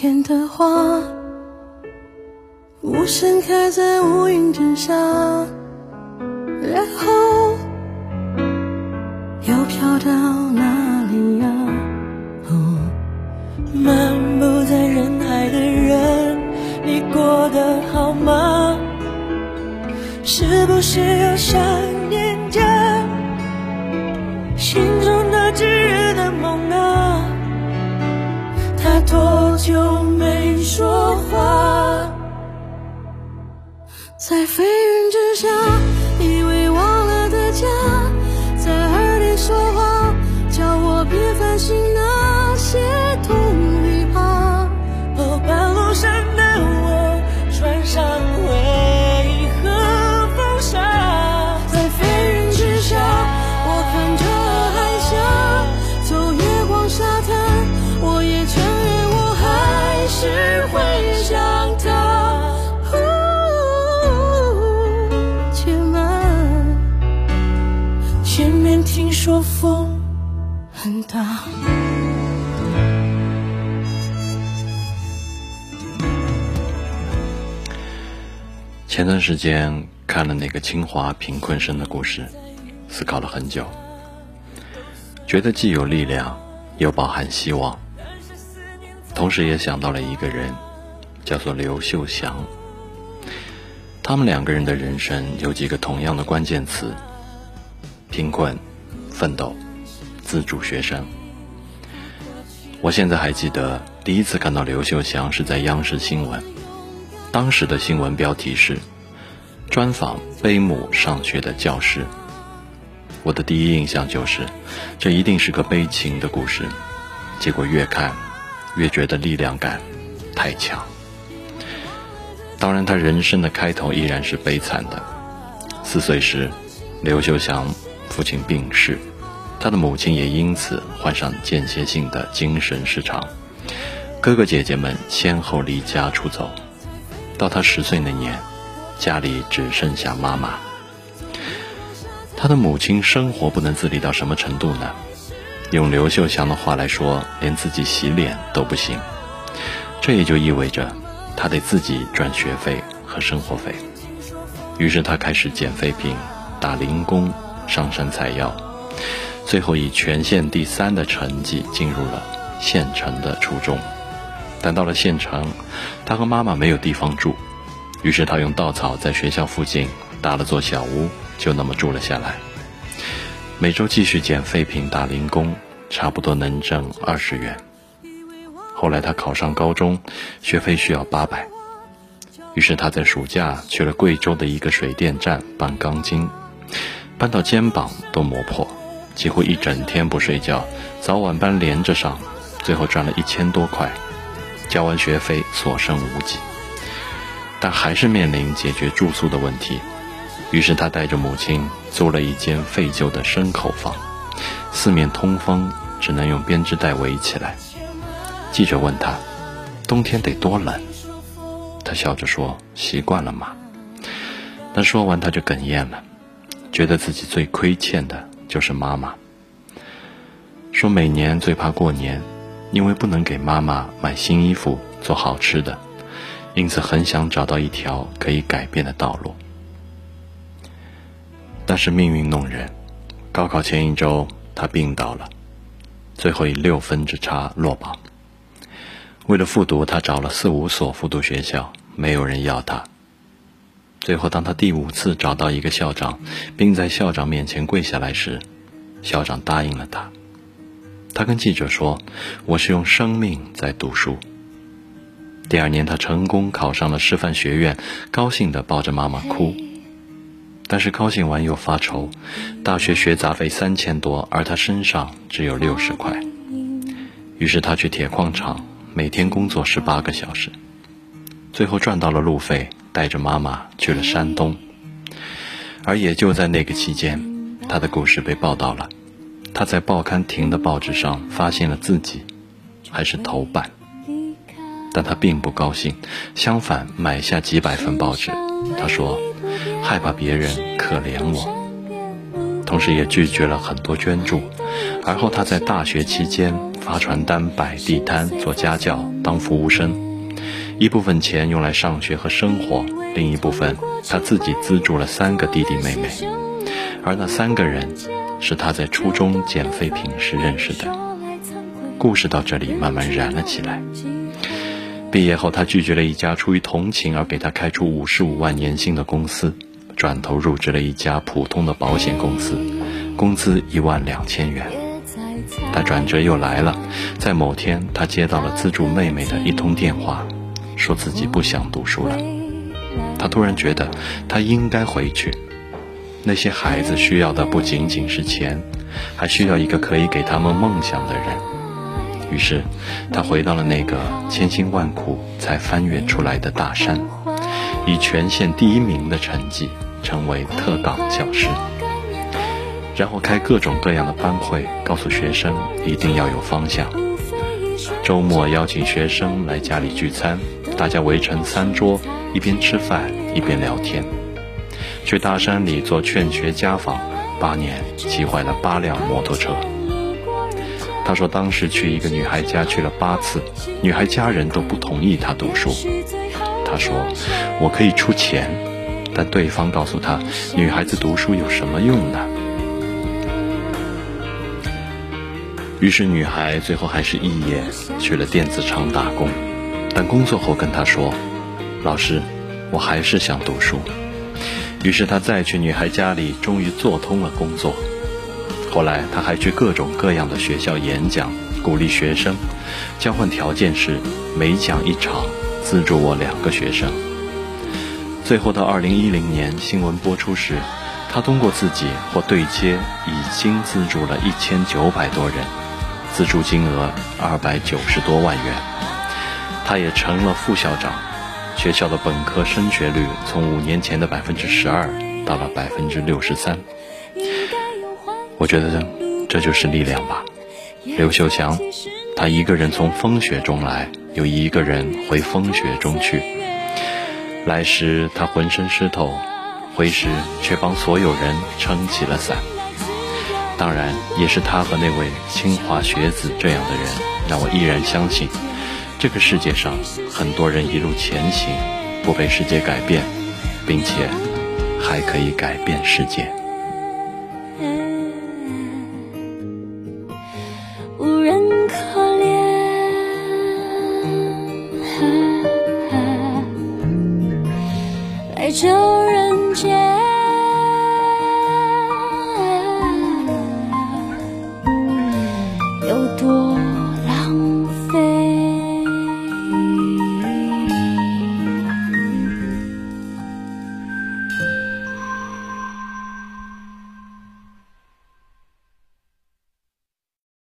天的花，无声开在乌云之下，然后又飘到哪里呀？哦，漫步在人海的人，你过得好吗？是不是又想念着心中很大。前段时间看了那个清华贫困生的故事，思考了很久，觉得既有力量，又饱含希望。同时也想到了一个人，叫做刘秀祥。他们两个人的人生有几个同样的关键词：贫困、奋斗、自主学生。我现在还记得第一次看到刘秀祥是在央视新闻。当时的新闻标题是“专访背母上学的教师”。我的第一印象就是，这一定是个悲情的故事。结果越看，越觉得力量感太强。当然，他人生的开头依然是悲惨的。四岁时，刘秀祥父亲病逝，他的母亲也因此患上间歇性的精神失常。哥哥姐姐们先后离家出走。到他十岁那年，家里只剩下妈妈。他的母亲生活不能自理到什么程度呢？用刘秀祥的话来说，连自己洗脸都不行。这也就意味着，他得自己赚学费和生活费。于是他开始捡废品、打零工、上山采药，最后以全县第三的成绩进入了县城的初中。但到了县城，他和妈妈没有地方住，于是他用稻草在学校附近搭了座小屋，就那么住了下来。每周继续捡废品、打零工，差不多能挣二十元。后来他考上高中，学费需要八百，于是他在暑假去了贵州的一个水电站搬钢筋，搬到肩膀都磨破，几乎一整天不睡觉，早晚班连着上，最后赚了一千多块。交完学费，所剩无几，但还是面临解决住宿的问题。于是他带着母亲租了一间废旧的牲口房，四面通风，只能用编织袋围起来。记者问他：“冬天得多冷？”他笑着说：“习惯了嘛。”但说完他就哽咽了，觉得自己最亏欠的就是妈妈。说每年最怕过年。因为不能给妈妈买新衣服、做好吃的，因此很想找到一条可以改变的道路。但是命运弄人，高考前一周他病倒了，最后以六分之差落榜。为了复读，他找了四五所复读学校，没有人要他。最后，当他第五次找到一个校长，并在校长面前跪下来时，校长答应了他。他跟记者说：“我是用生命在读书。”第二年，他成功考上了师范学院，高兴地抱着妈妈哭。但是高兴完又发愁，大学学杂费三千多，而他身上只有六十块。于是他去铁矿厂，每天工作十八个小时，最后赚到了路费，带着妈妈去了山东。而也就在那个期间，他的故事被报道了。他在报刊亭的报纸上发现了自己，还是头版，但他并不高兴，相反买下几百份报纸。他说，害怕别人可怜我，同时也拒绝了很多捐助。而后他在大学期间发传单、摆地摊、做家教、当服务生，一部分钱用来上学和生活，另一部分他自己资助了三个弟弟妹妹，而那三个人是他在初中捡废品时认识的。故事到这里慢慢燃了起来。毕业后，他拒绝了一家出于同情而给他开出五十五万年薪的公司，转头入职了一家普通的保险公司，工资一万两千元。但转折又来了，在某天，他接到了资助妹妹的一通电话，说自己不想读书了。他突然觉得，他应该回去。那些孩子需要的不仅仅是钱，还需要一个可以给他们梦想的人。于是，他回到了那个千辛万苦才翻越出来的大山，以全县第一名的成绩成为特岗教师，然后开各种各样的班会，告诉学生一定要有方向。周末邀请学生来家里聚餐，大家围成三桌，一边吃饭一边聊天。去大山里做劝学家访，八年骑坏了八辆摩托车。他说，当时去一个女孩家去了八次，女孩家人都不同意他读书。他说：“我可以出钱，但对方告诉他，女孩子读书有什么用呢？”于是女孩最后还是肄业去了电子厂打工，但工作后跟他说：“老师，我还是想读书。”于是他再去女孩家里，终于做通了工作。后来，他还去各种各样的学校演讲，鼓励学生。交换条件是每讲一场，资助我两个学生。最后到二零一零年新闻播出时，他通过自己或对接已经资助了一千九百多人，资助金额二百九十多万元。他也成了副校长，学校的本科升学率从五年前的百分之十二到了百分之六十三。我觉得这就是力量吧。刘秀祥，他一个人从风雪中来，又一个人回风雪中去。来时他浑身湿透，回时却帮所有人撑起了伞。当然，也是他和那位清华学子这样的人，让我依然相信，这个世界上，很多人一路前行，不被世界改变，并且还可以改变世界。无人可怜。来这人间。有多。